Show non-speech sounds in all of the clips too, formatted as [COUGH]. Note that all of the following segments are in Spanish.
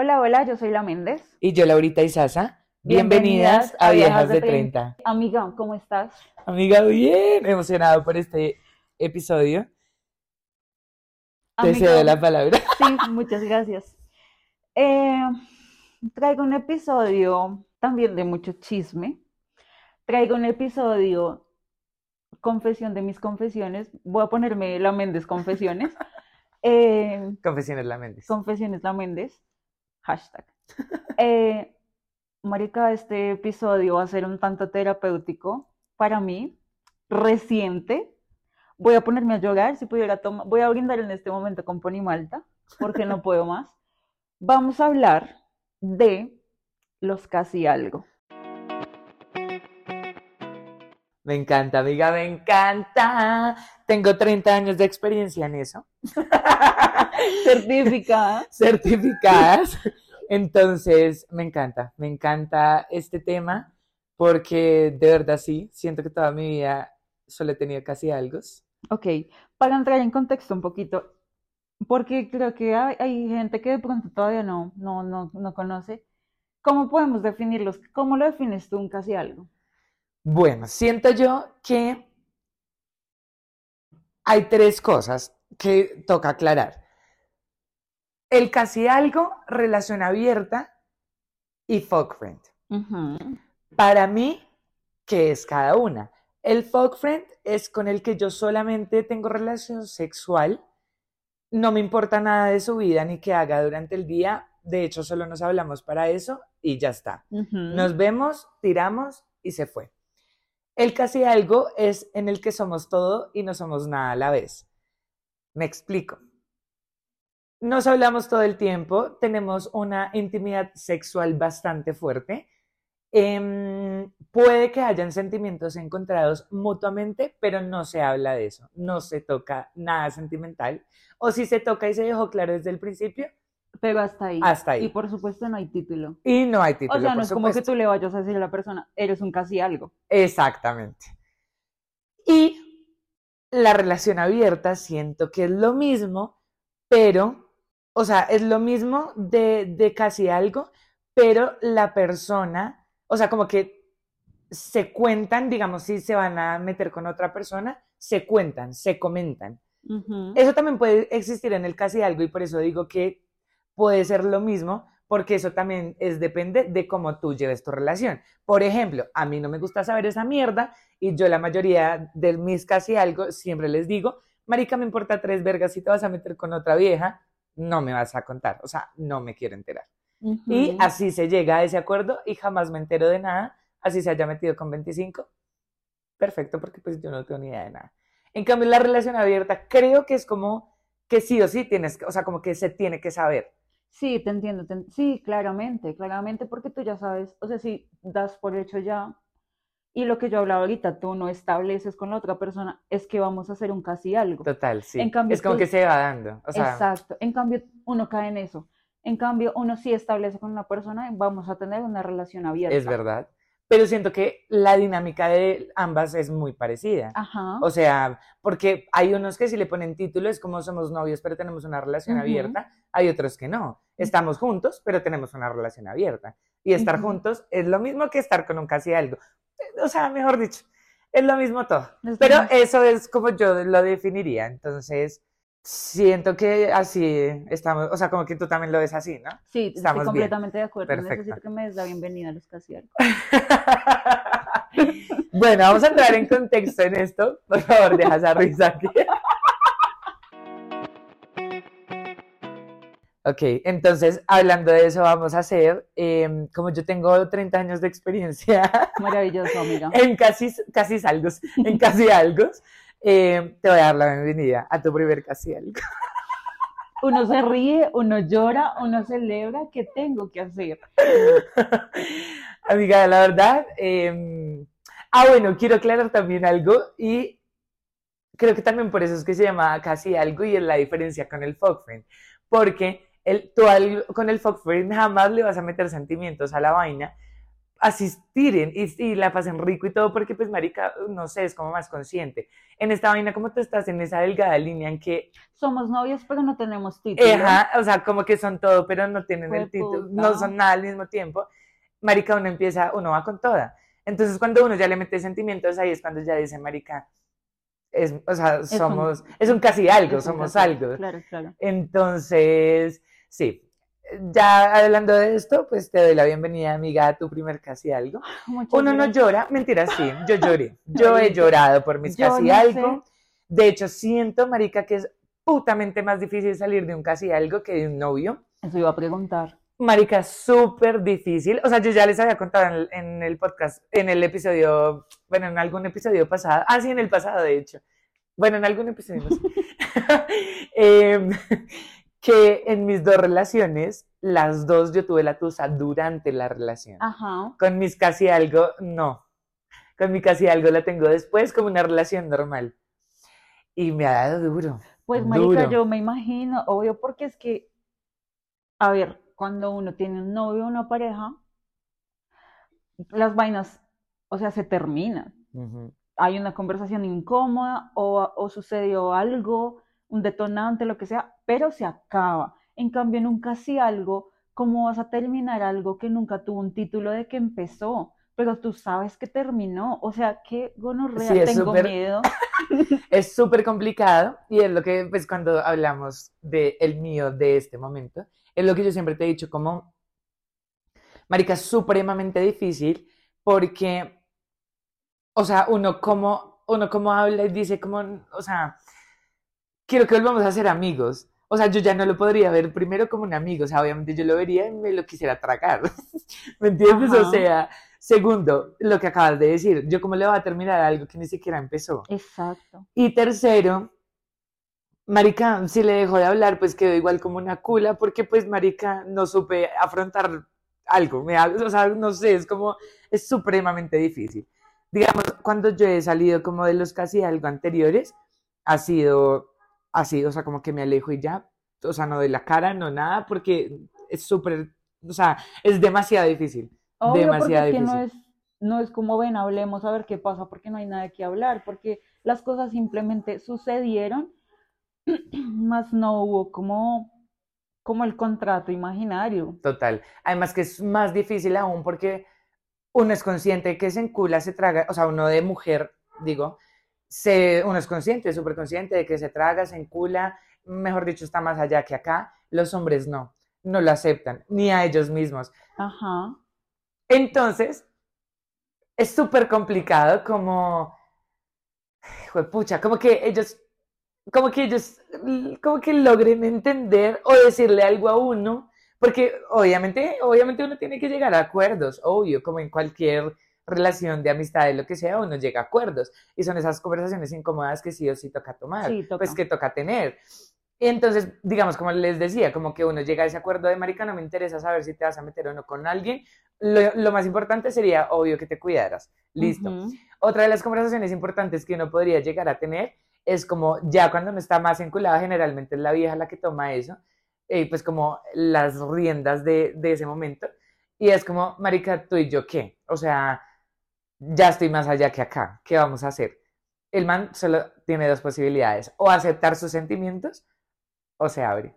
Hola, hola, yo soy la Méndez. Y yo, Laurita Isaza. Bienvenidas, a Viejas de 30. Amiga, ¿cómo estás? Amiga, bien, emocionado por este episodio. Te cedo la palabra. Sí, muchas gracias. Eh, traigo un episodio también de mucho chisme. Traigo un episodio confesión de mis confesiones. Voy a ponerme la Méndez Confesiones. [LAUGHS] Eh, confesiones la Méndez. Confesiones la Méndez. Hashtag. [LAUGHS] Eh, Marica, este episodio va a ser un tanto terapéutico para mí, reciente. Voy a ponerme a llorar, si pudiera tomar, voy a brindar en este momento con Malta, porque no [LAUGHS] puedo más. Vamos a hablar de los casi algo. Me encanta, amiga, me encanta. Tengo 30 años de experiencia en eso. [LAUGHS] [LAUGHS] Certificada. Certificadas. Entonces, me encanta, me encanta este tema porque de verdad sí, siento que toda mi vida solo he tenido casi algo. Ok, para entrar en contexto un poquito, porque creo que hay, gente que de pronto todavía no, no, no, no conoce. ¿Cómo podemos definirlos? ¿Cómo lo defines tú un casi algo? Bueno, siento yo que hay tres cosas que toca aclarar. El casi algo, relación abierta y fuck friend. Para mí, ¿qué es cada una? El fuck friend es con el que yo solamente tengo relación sexual, no me importa nada de su vida ni que haga durante el día, de hecho solo nos hablamos para eso y ya está. Nos vemos, tiramos y se fue. El casi algo es en el que somos todo y no somos nada a la vez. Me explico. Nos hablamos todo el tiempo, tenemos una intimidad sexual bastante fuerte. Em, puede que hayan sentimientos encontrados mutuamente, pero no se habla de eso, no se toca nada sentimental. O si se toca y se dejó claro desde el principio, pero hasta ahí. Hasta ahí. Y por supuesto no hay título. Y no hay título. O sea, no es como que tú le vayas a decir a la persona, eres un casi algo. Exactamente. Y la relación abierta siento que es lo mismo, pero, o sea, es lo mismo de, de casi algo, pero la persona, o sea, como que se cuentan, digamos, si se van a meter con otra persona, se cuentan, se comentan. Eso también puede existir en el casi algo y por eso digo que puede ser lo mismo, porque eso también es depende de cómo tú lleves tu relación. Por ejemplo, a mí no me gusta saber esa mierda y yo la mayoría de mis casi algo siempre les digo, marica, me importa tres vergas si te vas a meter con otra vieja, no me vas a contar, o sea, no me quiero enterar. Y así se llega a ese acuerdo y jamás me entero de nada, así se haya metido con 25. Perfecto, porque pues yo no tengo ni idea de nada. En cambio, la relación abierta creo que es como que sí o sí tienes, o sea, como que se tiene que saber. Sí, te entiendo. sí, claramente, claramente, porque tú ya sabes, o sea, si das por hecho ya, y lo que yo hablaba ahorita, tú no estableces con la otra persona, es que vamos a hacer un casi algo. Total, sí. En cambio, es como que se va dando. Exacto. En cambio, uno cae en eso. En cambio, uno sí establece con una persona vamos a tener una relación abierta. Es verdad pero siento que la dinámica de ambas es muy parecida. Ajá. O sea, porque hay unos que si le ponen título es como somos novios, pero tenemos una relación abierta, hay otros que no. Estamos juntos, pero tenemos una relación abierta. Y estar juntos es lo mismo que estar con un casi algo. O sea, mejor dicho, es lo mismo todo. pero eso es como yo lo definiría. Entonces, Siento que así estamos, o sea, como que tú también lo ves así, ¿no? Sí, estoy completamente de acuerdo. Necesito que me des la bienvenida a los casi [LAUGHS] bueno, vamos a entrar en contexto en esto. Por favor, deja esa risa aquí. [LAUGHS] ok, entonces, hablando de eso, vamos a hacer, em, como yo tengo 30 años de experiencia. Maravilloso, amiga. [LAUGHS] En casi, casi algo, en casi algo. Eh, te voy a dar la bienvenida a tu primer casi algo. [LAUGHS] Uno se ríe, uno llora, uno celebra. ¿Qué tengo que hacer? [LAUGHS] Amiga, la verdad. Em, ah, bueno, quiero aclarar también algo y creo que también por eso es que se llama casi algo y es la diferencia con el folk friend. Porque el, tú con el folk friend jamás le vas a meter sentimientos a la vaina asistir y, y, la pasen rico y todo, porque pues marica, no sé, es como más consciente. En esta vaina, como tú estás en esa delgada línea en que... Somos novios, pero no tenemos título. Ajá, o sea, como que son todo, pero no tienen el título, no son nada al mismo tiempo. Marica, uno empieza, uno va con toda. Entonces, cuando uno ya le mete sentimientos, ahí es cuando ya dice, marica, es, o sea, somos, es un, casi algo, somos algo. Claro, claro. Entonces, sí, ya hablando de esto, pues te doy la bienvenida, amiga, a tu primer casi algo. [LAUGHS] Uno no llora, mentira, sí, yo lloré. [LAUGHS] Yo he llorado por mis casi algo. De hecho, siento, marica, que es putamente más difícil salir de un casi algo que de un novio. Eso iba a preguntar. Marica, súper difícil. O sea, yo ya les había contado en el, podcast, en el episodio, bueno, en algún episodio pasado. Ah, sí, en el pasado, de hecho. Bueno, en algún episodio. [LAUGHS] eh, que en mis dos relaciones, las dos yo tuve la tusa durante la relación. Ajá. Con mis casi algo, no. Con mi casi algo la tengo después como una relación normal. Y me ha dado duro. Pues, marica, yo me imagino, obvio, porque es que, a ver, cuando uno tiene un novio o una pareja, las vainas, o sea, se terminan. Hay una conversación incómoda o, o sucedió algo un detonante, lo que sea, pero se acaba. En cambio, en un casi algo, ¿cómo vas a terminar algo que nunca tuvo un título de que empezó? Pero tú sabes que terminó. O sea, qué gonorrea, tengo miedo. [LAUGHS] es súper complicado y es lo que, pues, cuando hablamos de el mío de este momento, es lo que yo siempre te he dicho como, marica, supremamente difícil porque, o sea, uno como, uno como habla y dice como, o sea, quiero que volvamos a ser amigos. O sea, yo ya no lo podría ver primero como un amigo, o sea, obviamente yo lo vería y me lo quisiera tragar. [LAUGHS] ¿Me entiendes? O sea, segundo, lo que acabas de decir, yo cómo le voy a terminar algo que ni siquiera empezó. Exacto. Y tercero, Marica, si le dejo de hablar, pues quedó igual como una cula, porque pues Marica no supe afrontar algo, me, o sea, no sé, es como, es supremamente difícil. Digamos, cuando yo he salido como de los casi algo anteriores, ha sido así, o sea, como que me alejo y ya, o sea, no de la cara, no nada, porque es súper, o sea, es demasiado difícil. demasiado difícil. no es, no es como ven, hablemos a ver qué pasa, porque no hay nada que hablar, porque las cosas simplemente sucedieron, [CLEARS THROAT] más no hubo como, como el contrato imaginario. Total. Además que es más difícil aún porque uno es consciente que se encula, se traga, o sea, uno de mujer, digo, se, uno es consciente, súper consciente de que se traga, se encula, mejor dicho, está más allá que acá. Los hombres no, no lo aceptan, ni a ellos mismos. Ajá. Entonces, es súper complicado como, pucha, como que ellos, como que ellos, como que logren entender o decirle algo a uno, porque obviamente, obviamente uno tiene que llegar a acuerdos, obvio, como en cualquier relación de amistad, de lo que sea, uno llega a acuerdos. Y son esas conversaciones incómodas que sí o sí toca tomar, pues que toca tener. Y entonces, digamos, como les decía, como que uno llega a ese acuerdo de marica, no me interesa saber si te vas a meter o no con alguien. Lo, más importante sería, obvio, que te cuidaras. Listo. Otra de las conversaciones importantes que uno podría llegar a tener es como ya cuando uno está más enculada, generalmente es la vieja la que toma eso, eh, pues como las riendas de, de ese momento. Y es como, marica, tú y yo, ¿qué? O sea, ya estoy más allá que acá, ¿qué vamos a hacer? El man solo tiene dos posibilidades, o aceptar sus sentimientos o se abre.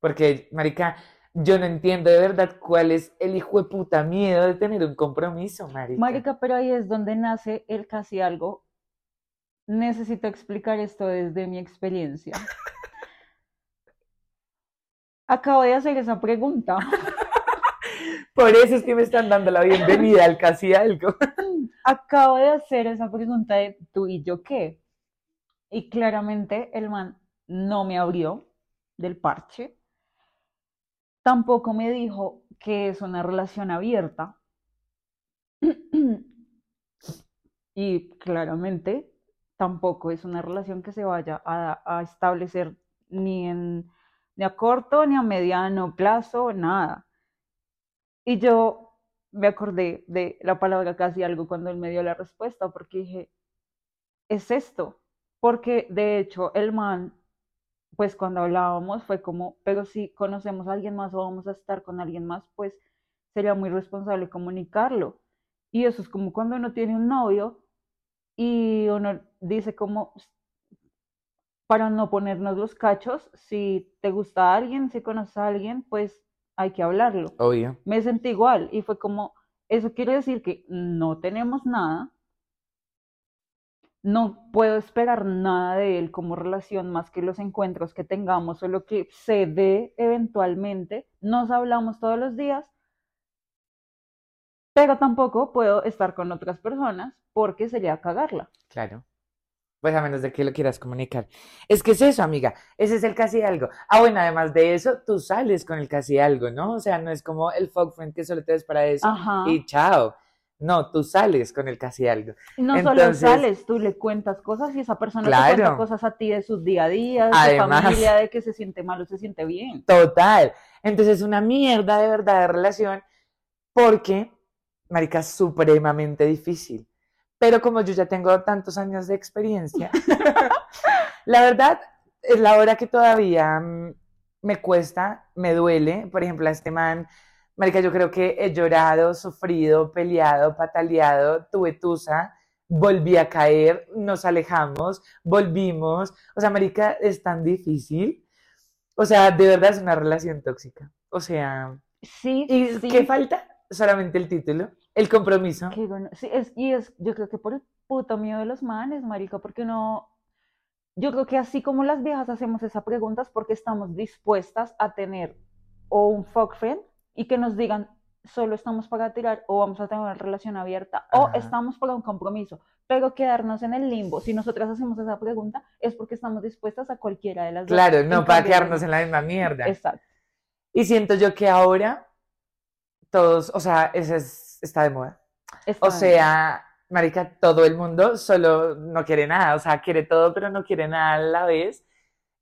Porque, marica, yo no entiendo de verdad cuál es el hijo de puta miedo de tener un compromiso, marica. Marica, pero ahí es donde nace el casi algo. Necesito explicar esto desde mi experiencia. [LAUGHS] Acabo de hacer esa pregunta. Por eso es que me están dando la bienvenida al casi algo. [LAUGHS] Acabo de hacer esa pregunta de tú y yo qué. Y claramente el man no me abrió del parche. Tampoco me dijo que es una relación abierta. [CLEARS THROAT] y claramente tampoco es una relación que se vaya a, establecer ni, en, ni a corto ni a mediano plazo, nada. Y yo me acordé de la palabra casi algo cuando él me dio la respuesta, porque dije, es esto. Porque de hecho el man, pues cuando hablábamos fue como, pero si conocemos a alguien más o vamos a estar con alguien más, pues sería muy responsable comunicarlo. Y eso es como cuando uno tiene un novio y uno dice como, para no ponernos los cachos, si te gusta alguien, si conoces a alguien, pues hay que hablarlo. Obvio. Me sentí igual y fue como, eso quiere decir que no tenemos nada, no puedo esperar nada de él como relación más que los encuentros que tengamos o lo que se dé eventualmente. Nos hablamos todos los días, pero tampoco puedo estar con otras personas porque sería cagarla. Claro. Pues a menos de que lo quieras comunicar. Es que es eso, amiga. Ese es el casi algo. Ah, bueno, además de eso, tú sales con el casi algo, ¿no? O sea, no es como el fuck friend que solo te ves para eso Ajá. y chao. No, tú sales con el casi algo. No solo sales, tú le cuentas cosas y esa persona te Claro. cuenta cosas a ti de sus día a día, de su familia, de que se siente mal o se siente bien. Total. Entonces es una mierda de verdad de relación porque, marica, es supremamente difícil. Pero como yo ya tengo tantos años de experiencia, [LAUGHS] la verdad es la hora que todavía mm, me cuesta, me duele. Por ejemplo, a este man, marica, yo creo que he llorado, sufrido, peleado, pataleado, tuve tusa, volví a caer, nos alejamos, volvimos. O sea, marica, es tan difícil. O sea, de verdad es una relación tóxica. O sea, Sí, ¿y sí. qué falta? Solamente el título, el compromiso. Sí, es, y es, yo creo que por el puto miedo de los manes, marica, porque no, yo creo que así como las viejas hacemos esa pregunta es porque estamos dispuestas a tener o un fuck friend y que nos digan solo estamos para tirar o vamos a tener una relación abierta o Ajá. estamos para un compromiso, pero quedarnos en el limbo, si nosotras hacemos esa pregunta es porque estamos dispuestas a cualquiera de las dos. Claro, no para quedarnos en la misma mierda. Exacto. Y siento yo que ahora todos, o sea, ese es- está de moda. está O sea, marica, todo el mundo solo no quiere nada, o sea, quiere todo, pero no quiere nada a la vez.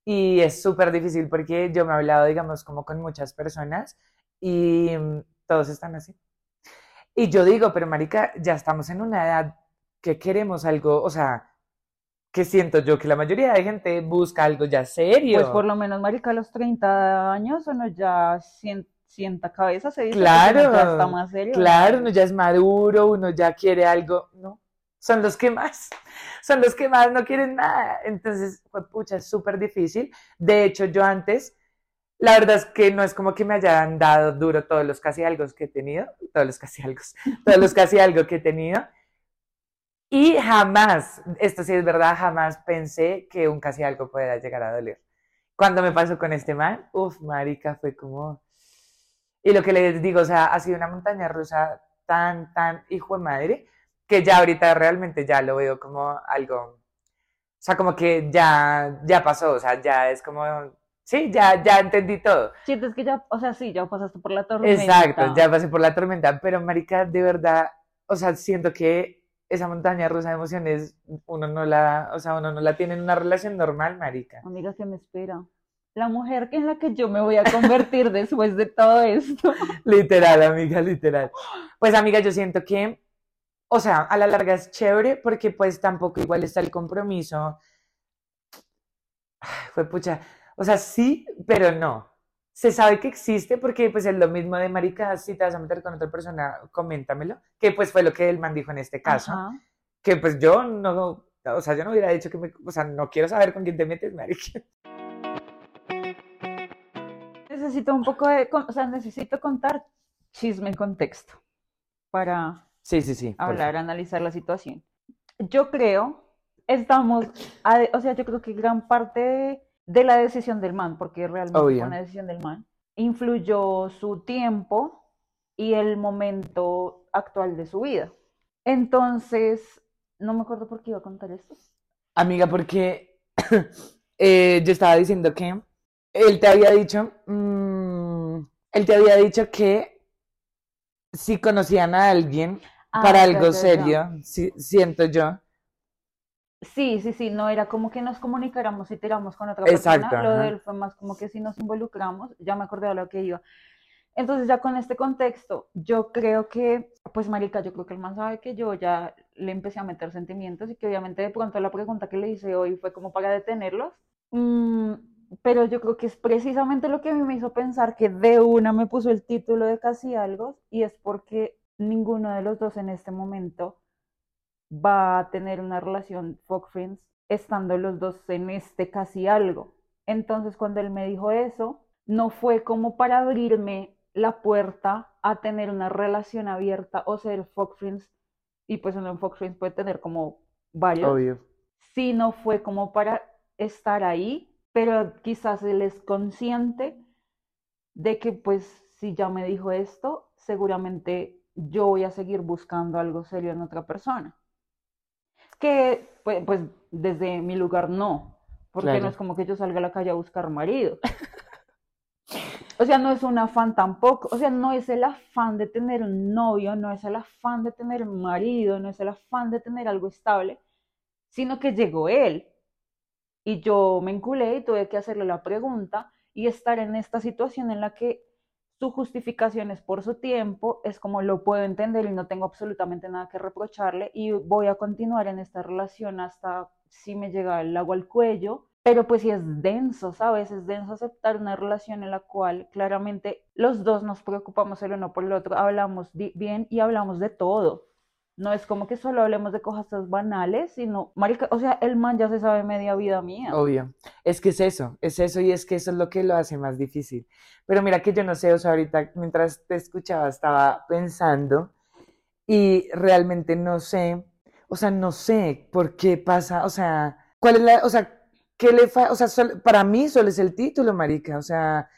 Y es súper difícil porque yo me he hablado, digamos, como con muchas personas y mm, todos están así. Y yo digo, pero marica, ya estamos en una edad que queremos algo, o sea, que siento yo que la mayoría de gente busca algo ya serio. Pues por lo menos, marica, a los 30 años uno ya sien- sienta cabeza, se dice, Claro, ya está más serio. Claro, ¿no? uno ya es maduro, uno ya quiere algo, no, son los que más, [LAUGHS] son los que más no quieren nada. Entonces, pues, pucha, es súper difícil. De hecho, yo antes, la verdad es que no es como que me hayan dado duro todos los casi algo que he tenido, todos los casi algo, [LAUGHS] todos los casi algo que he tenido. Y jamás, esto sí es verdad, jamás pensé que un casi algo pudiera llegar a doler. Cuando me pasó con este man, uff, marica, fue como... Y lo que les digo, o sea, ha sido una montaña rusa tan, tan hijo de madre, que ya ahorita realmente ya lo veo como algo, o sea, como que ya, ya pasó, o sea, ya es como, sí, ya, ya entendí todo. Sientes que ya, o sea, sí, ya pasaste por la tormenta. Exacto, ya pasé por la tormenta, pero marica, de verdad, o sea, siento que esa montaña rusa de emociones, uno no la, o sea, uno no la tiene en una relación normal, marica. Amiga, ¿qué me espera? La mujer en la que yo me voy a convertir [LAUGHS] después de todo esto. Literal, amiga, literal. Pues, amiga, yo siento que, o sea, a la larga es chévere porque pues tampoco igual está el compromiso. Ay, Fue pucha. O sea, sí, pero no. Se sabe que existe porque pues es lo mismo de marica, si te vas a meter con otra persona, coméntamelo, que pues fue lo que el man dijo en este caso, Ajá. que pues yo no, o sea, yo no hubiera dicho que me, o sea, no quiero saber con quién te metes, marica. Necesito un poco de, o sea, necesito contar chisme en contexto para Sí, sí, sí. hablar, analizar la situación. Yo creo, estamos, a- o sea, yo creo que gran parte de, de la decisión del man, porque realmente Obvio. fue una decisión del man, influyó su tiempo y el momento actual de su vida. Entonces, no me acuerdo por qué iba a contar esto. Amiga, porque [COUGHS] eh, yo estaba diciendo que él te había dicho, mm, él te había dicho que si conocían a alguien Ah, para algo serio, siento yo. Sí, sí, sí, no era como que nos comunicáramos y tiramos con otra Exacto, persona, lo ajá. de él fue más como que si nos involucramos, ya me acordé de lo que iba. Entonces ya con este contexto, yo creo que, pues marica, yo creo que el man sabe que yo ya le empecé a meter sentimientos y que obviamente de pronto la pregunta que le hice hoy fue como para detenerlos, Mm, pero yo creo que es precisamente lo que a mí me hizo pensar que de una me puso el título de casi algo y es porque ninguno de los dos en este momento va a tener una relación fuck friends estando los dos en este casi algo. Entonces cuando él me dijo eso, no fue como para abrirme la puerta a tener una relación abierta o ser fuck friends y pues uno en fuck friends puede tener como varios. Obvio. Sino fue como para estar ahí, pero quizás él es consciente de que pues si ya me dijo esto, seguramente yo voy a seguir buscando algo serio en otra persona. Que pues, pues desde mi lugar no, porque Claro. no es como que yo salga a la calle a buscar marido. O sea, no es un afán tampoco, o sea, no es el afán de tener un novio, no es el afán de tener un marido, no es el afán de tener algo estable, sino que llegó él y yo me enculé y tuve que hacerle la pregunta y estar en esta situación en la que su justificación es por su tiempo, es como lo puedo entender y no tengo absolutamente nada que reprocharle y voy a continuar en esta relación hasta si me llega el agua al cuello, pero pues sí es denso, ¿sabes? Es denso aceptar una relación en la cual claramente los dos nos preocupamos el uno por el otro, hablamos bien y hablamos de todo. No es como que solo hablemos de cosas banales, sino, marica, o sea, el man ya se sabe media vida mía. Obvio. Es que es eso, es eso y es que eso es lo que lo hace más difícil. Pero mira que yo no sé, o sea, ahorita mientras te escuchaba estaba pensando y realmente no sé, o sea, no sé por qué pasa, o sea, cuál es la, o sea, qué le fa, o sea, sol- para mí solo es el título, marica, o sea,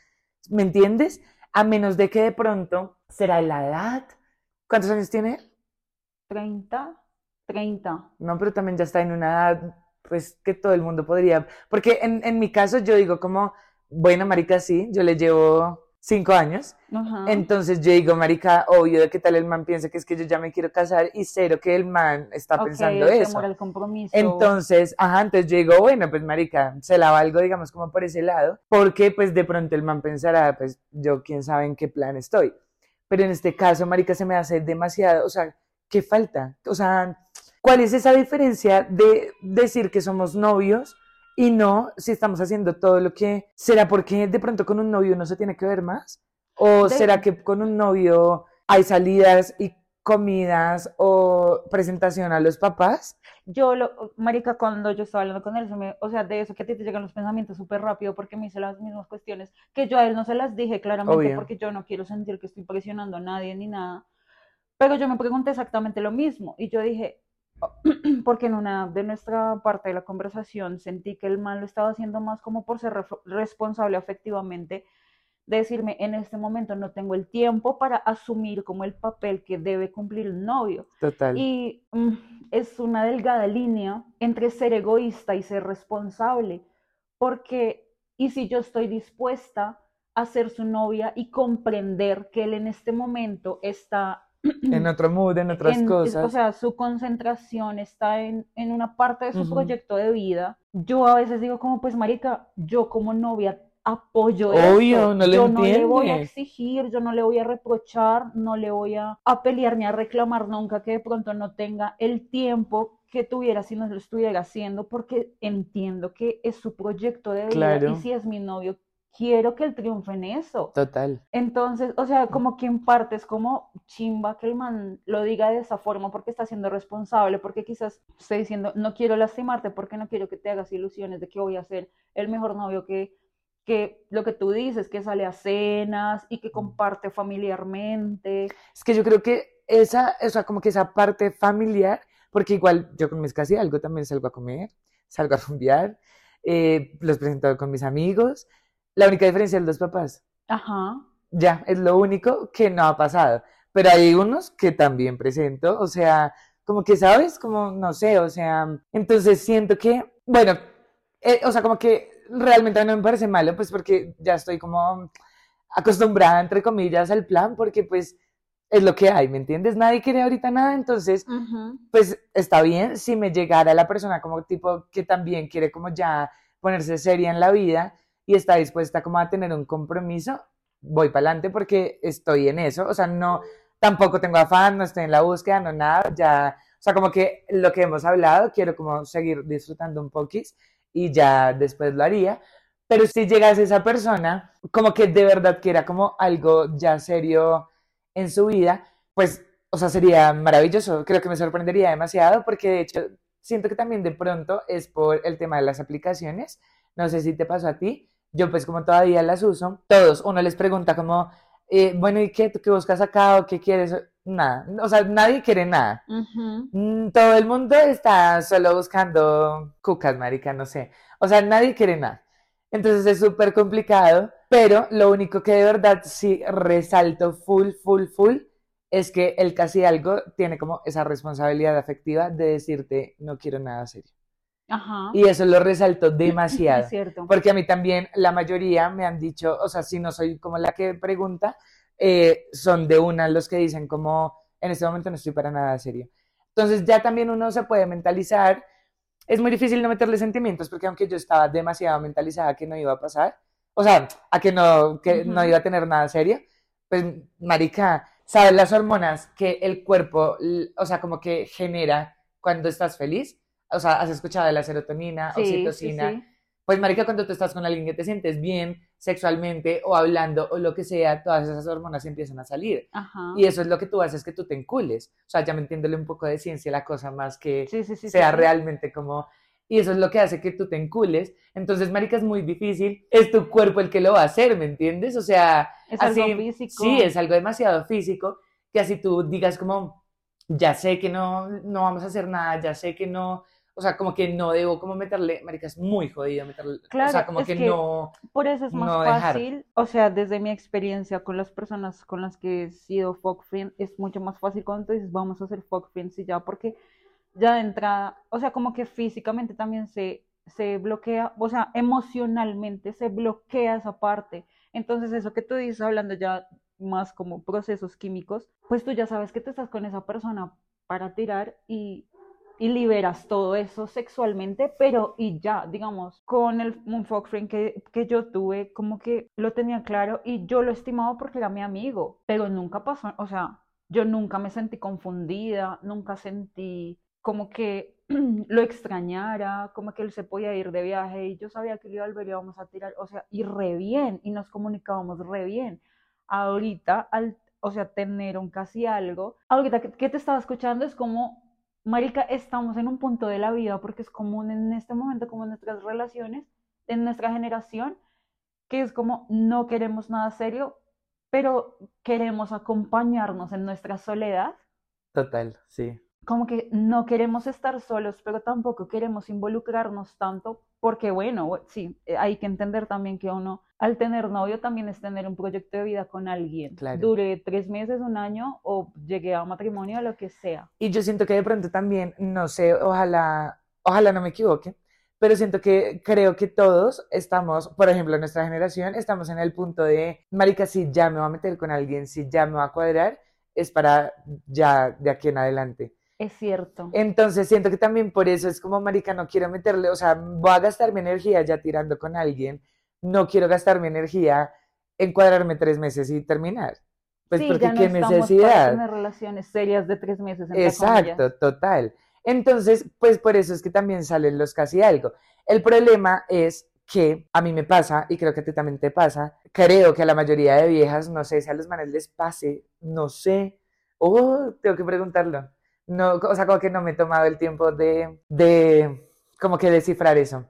¿me entiendes? A menos de que de pronto será la edad. ¿Cuántos años tiene? 30, 30. No, pero también ya está en una edad, pues, que todo el mundo podría. Porque en, en mi caso yo digo como, bueno, marica, sí, yo le llevo cinco años. Ajá. Entonces yo digo, marica, obvio de qué tal el man piensa que es que yo ya me quiero casar y cero que el man está pensando el eso. al compromiso. Entonces, ajá, entonces yo digo, bueno, pues marica, se la valgo, digamos, como por ese lado, porque pues de pronto el man pensará, pues yo quién sabe en qué plan estoy. Pero en este caso, marica, se me hace demasiado, o sea, ¿qué falta? O sea, ¿cuál es esa diferencia de decir que somos novios y no si estamos haciendo todo lo que... ¿Será porque de pronto con un novio no se tiene que ver más? ¿O De- será que con un novio hay salidas y comidas o presentación a los papás? Yo, lo, marica, cuando yo estaba hablando con él, se me- o sea, de eso que a ti te llegan los pensamientos súper rápido porque me hice las mismas cuestiones que yo a él no se las dije claramente Obvio. porque yo no quiero sentir que estoy presionando a nadie ni nada. Pero yo me pregunté exactamente lo mismo y yo dije, [CLEARS THROAT] porque en una de nuestra parte de la conversación sentí que el man lo estaba haciendo más como por ser responsable afectivamente de decirme en este momento no tengo el tiempo para asumir como el papel que debe cumplir el novio. Total. Y mm, es una delgada línea entre ser egoísta y ser responsable, porque, ¿y si yo estoy dispuesta a ser su novia y comprender que él en este momento está en [CLEARS THROAT] otro mood, en otras en- cosas. O sea, su concentración está en, en una parte de su Ujú. proyecto de vida. Yo a veces digo como, pues, marica, yo como novia apoyo Obvio, eso. no lo yo no le voy a exigir, yo no le voy a reprochar, no le voy a, a pelear ni a reclamar nunca que de pronto no tenga el tiempo que tuviera si no lo estuviera haciendo, porque entiendo que es su proyecto de vida Claro. y si es mi novio, quiero que él triunfe en eso. Total. Entonces, o sea, como que en parte es como chimba que el man lo diga de esa forma porque está siendo responsable, porque quizás esté diciendo, no quiero lastimarte porque no quiero que te hagas ilusiones de que voy a ser el mejor novio que, que lo que tú dices, que sale a cenas y que comparte familiarmente. Es que yo creo que esa, o sea, como que esa parte familiar, porque igual yo con mis casi algo también salgo a comer, salgo a rumbear, eh, los presento con mis amigos. La única diferencia es los papás. Ajá. Ya, es lo único que no ha pasado. Pero hay unos que también presento, o sea, como que sabes, como no sé, o sea, entonces siento que, bueno, eh, o sea, como que realmente no me parece malo, pues porque ya estoy como acostumbrada, entre comillas, al plan, porque pues es lo que hay, ¿me entiendes? Nadie quiere ahorita nada, entonces pues está bien si me llegara la persona como tipo que también quiere como ya ponerse seria en la vida y está dispuesta como a tener un compromiso, voy para adelante porque estoy en eso, o sea, no, tampoco tengo afán, no estoy en la búsqueda, no nada, ya, o sea, como que lo que hemos hablado, quiero como seguir disfrutando un poquis y ya después lo haría, pero si llegase esa persona, como que de verdad quiera como algo ya serio en su vida, pues o sea, sería maravilloso, creo que me sorprendería demasiado porque de hecho siento que también de pronto es por el tema de las aplicaciones, no sé si te pasó a ti, yo pues como todavía las uso, todos, uno les pregunta como, eh, bueno, ¿y qué? ¿Tú qué buscas acá o qué quieres? Nada, o sea, nadie quiere nada. Mm, todo el mundo está solo buscando cucas, marica, no sé. O sea, nadie quiere nada. Entonces es súper complicado, pero lo único que de verdad sí resalto full, full, full es que el casi algo tiene como esa responsabilidad afectiva de decirte no quiero nada serio. Ajá. Y eso lo resalto [LAUGHS] demasiado. Es cierto. Porque a mí también la mayoría me han dicho, o sea, si no soy como la que pregunta, eh, son de una los que dicen como, en este momento no estoy para nada serio. Entonces ya también uno se puede mentalizar. Es muy difícil no meterle sentimientos porque aunque yo estaba demasiado mentalizada que no iba a pasar, o sea, a que no, que no iba a tener nada serio, pues marica, ¿sabes las hormonas que el cuerpo, o sea, como que genera cuando estás feliz? O sea, has escuchado de la serotonina, oxitocina. Pues, marica, cuando tú estás con alguien que te sientes bien sexualmente o hablando o lo que sea, todas esas hormonas empiezan a salir. Y eso es lo que tú haces, que tú te encules. O sea, ya me entiéndole un poco de ciencia la cosa más que sea realmente como... Y eso es lo que hace que tú te encules. Entonces, marica, es muy difícil. Es tu cuerpo el que lo va a hacer, ¿me entiendes? O sea... Es algo físico. Sí, es algo demasiado físico. Que así tú digas como, ya sé que no, no vamos a hacer nada, ya sé que no o sea, como que no debo como meterle, marica, es muy jodido meterle, claro, o sea, como que, no... Por eso es más fácil, o sea, desde mi experiencia con las personas con las que he sido folk friend, es mucho más fácil cuando dices, vamos a hacer folk friends y ya, porque ya de entrada, o sea, como que físicamente también se, se bloquea, o sea, emocionalmente se bloquea esa parte. Entonces, eso que tú dices, hablando ya más como procesos químicos, pues tú ya sabes que te estás con esa persona para tirar y y liberas todo eso sexualmente, pero y ya, digamos, con el un friend que, que yo tuve, como que lo tenía claro y yo lo estimaba porque era mi amigo, pero nunca pasó, o sea, yo nunca me sentí confundida, nunca sentí como que [CLEARS THROAT] lo extrañara, como que él se podía ir de viaje y yo sabía que lo iba a volver y íbamos a tirar, o sea, y re bien, y nos comunicábamos re bien. Ahorita, al, o sea, tener un casi algo, ahorita que, que te estaba escuchando es como Marica, estamos en un punto de la vida porque es común en este momento, como en nuestras relaciones, en nuestra generación, que es como no queremos nada serio, pero queremos acompañarnos en nuestra soledad. Total, sí. Como que no queremos estar solos, pero tampoco queremos involucrarnos tanto, porque bueno, sí, hay que entender también que uno al tener novio también es tener un proyecto de vida con alguien. Dure tres meses, un año o llegue a matrimonio, lo que sea. Y yo siento que de pronto también, no sé, ojalá, ojalá no me equivoque, pero siento que creo que todos estamos, por ejemplo, nuestra generación, estamos en el punto de, marica, si ya me voy a meter con alguien, si ya me va a cuadrar, es para ya de aquí en adelante. Es cierto. Entonces siento que también por eso es como, marica, no quiero meterle, o sea, voy a gastar mi energía ya tirando con alguien no quiero gastar mi energía en cuadrarme tres meses y terminar. Pues porque ya no qué necesidad. Tener relaciones serias de tres meses. Exacto, total. Entonces, pues por eso es que también salen los casi algo. El problema es que a mí me pasa, y creo que a ti también te pasa, creo que a la mayoría de viejas, no sé si a los manes les pase, no sé, oh, tengo que preguntarlo. No, o sea, como que no me he tomado el tiempo de, de, como que descifrar eso.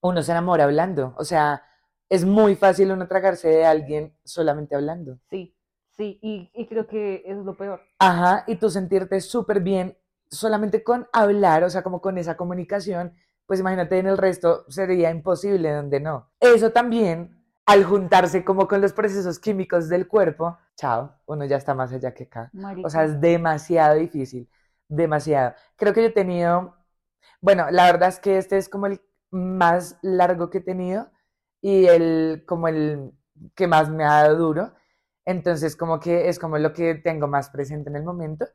Uno se enamora hablando, o sea, es muy fácil uno tragarse de alguien solamente hablando. Sí, sí, y, creo que es lo peor. Ajá, y tú sentirte súper bien solamente con hablar, o sea, como con esa comunicación, pues imagínate en el resto sería imposible donde no. Eso también, al juntarse como con los procesos químicos del cuerpo, chao, uno ya está más allá que acá. O sea, es demasiado difícil, demasiado. Creo que yo he tenido, bueno, la verdad es que este es como el más largo que he tenido y el, como el que más me ha dado duro. Entonces, como que es como lo que tengo más presente en el momento,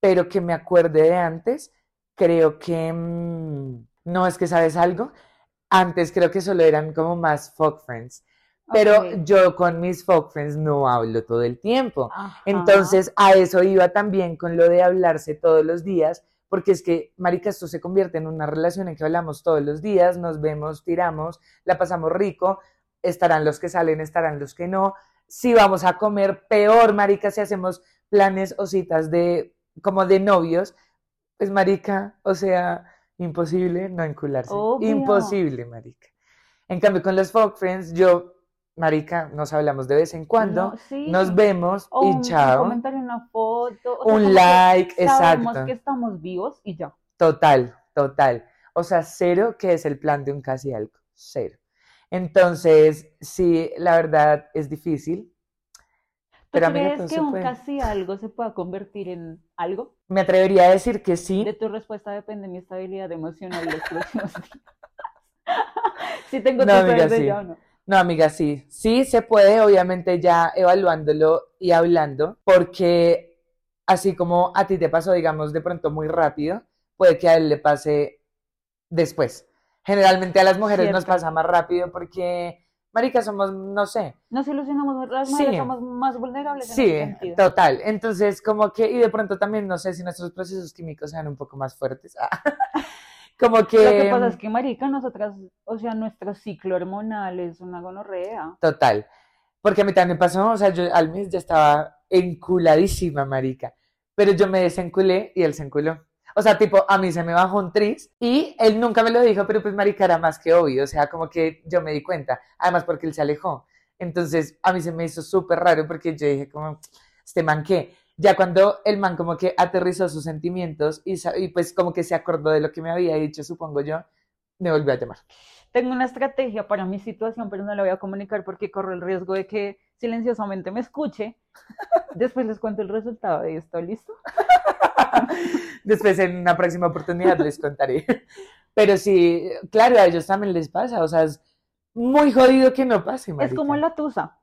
pero que me acuerde de antes, creo que mm, no es que sabes algo. Antes creo que solo eran como más folk friends. Pero yo con mis folk friends no hablo todo el tiempo. Entonces, a eso iba también con lo de hablarse todos los días, porque es que, marica, esto se convierte en una relación en que hablamos todos los días, nos vemos, tiramos, la pasamos rico, estarán los que salen, estarán los que no. Si vamos a comer, peor, marica, si hacemos planes o citas de como de novios, pues marica, o sea, imposible no encularse. Obvio. Imposible, marica. En cambio, con los folk friends, yo, marica, nos hablamos de vez en cuando, No, sí. nos vemos O y un, un chao. comentario, una foto. o sea, Un que like, Sabemos exacto. que estamos vivos y ya. Total, total. O sea, cero que es el plan de un casi algo. Cero. Entonces, sí, la verdad es difícil. ¿Tú Pero crees que un puede. casi algo se pueda convertir en algo? Me atrevería a decir que sí. De tu respuesta depende mi estabilidad emocional los próximos días. [LAUGHS] si tengo No, tu amiga, de sí. ya o no. No, amiga, sí. Sí se puede, obviamente ya evaluándolo y hablando, porque así como a ti te pasó, digamos, de pronto muy rápido, puede que a él le pase después. Generalmente a las mujeres nos pasa más rápido porque, marica, somos, no sé, Nos ilusionamos, las mujeres Sí. somos más vulnerables en Sí, ese total. Entonces, como que, y de pronto también, no sé si nuestros procesos químicos sean un poco más fuertes. [LAUGHS] Como que, Lo que pasa es que, marica, nosotras, o sea, nuestro ciclo hormonal es una gonorrea. total. Porque a mí también pasó, o sea, yo al mes ya estaba enculadísima, marica. Pero yo me desenculé y él se enculó. O sea, tipo, a mí se me bajó un tris y él nunca me lo dijo, pero pues marica era más que obvio. O sea, como que yo me di cuenta. Además, porque él se alejó. Entonces, a mí se me hizo súper raro porque yo dije como, este man qué. Ya cuando el man como que aterrizó sus sentimientos y, pues como que se acordó de lo que me había dicho, supongo yo, me volvió a llamar. Tengo una estrategia para mi situación, pero no la voy a comunicar porque corro el riesgo de que silenciosamente me escuche. [LAUGHS] Después les cuento el resultado de esto, ¿listo? [LAUGHS] Después en una próxima oportunidad les contaré. Pero sí, claro, a ellos también les pasa, o sea, es muy jodido que no pase, Es como la tusa.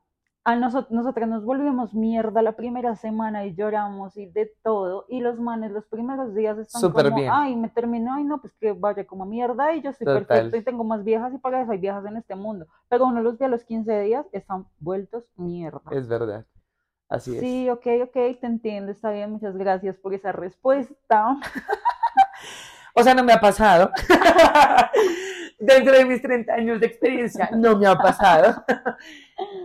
A nosotros, nosotras nos volvemos mierda la primera semana y lloramos y de todo. Y los manes los primeros días están Súper como, bien. ay, me terminó, ay, no, pues que vaya como mierda y yo estoy Total. perfecto y tengo más viejas y para eso hay viejas en este mundo. Pero uno los ve a los 15 días, están vueltos mierda. Es verdad, así es. Sí, ok, ok, te entiendo, está bien, muchas gracias por esa respuesta. [LAUGHS] O sea, no me ha pasado. [LAUGHS] Dentro de mis 30 años de experiencia, no me ha pasado. [LAUGHS]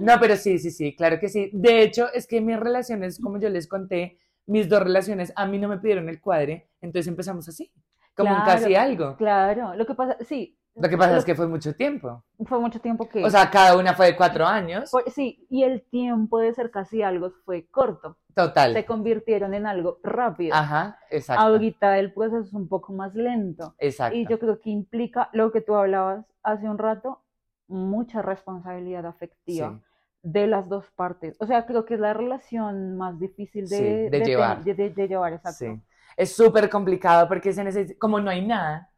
No, pero sí, sí, sí, claro que sí. De hecho, es que mis relaciones, como yo les conté, mis dos relaciones, a mí no me pidieron el cuadre, entonces empezamos así, como un casi algo. Claro, lo que pasa, sí. Lo que pasa es que fue mucho tiempo. fue mucho tiempo que... O sea, cada una fue de cuatro años. Sí, y el tiempo de ser casi algo fue corto. Total. Se convirtieron en algo rápido. Ajá, exacto. Ahorita el proceso es un poco más lento. Exacto. Y yo creo que implica lo que tú hablabas hace un rato, mucha responsabilidad afectiva Sí. de las dos partes. O sea, creo que es la relación más difícil de, Sí, de llevar. de- de- llevar, exacto. Sí. Es súper complicado porque se necesita, como no hay nada,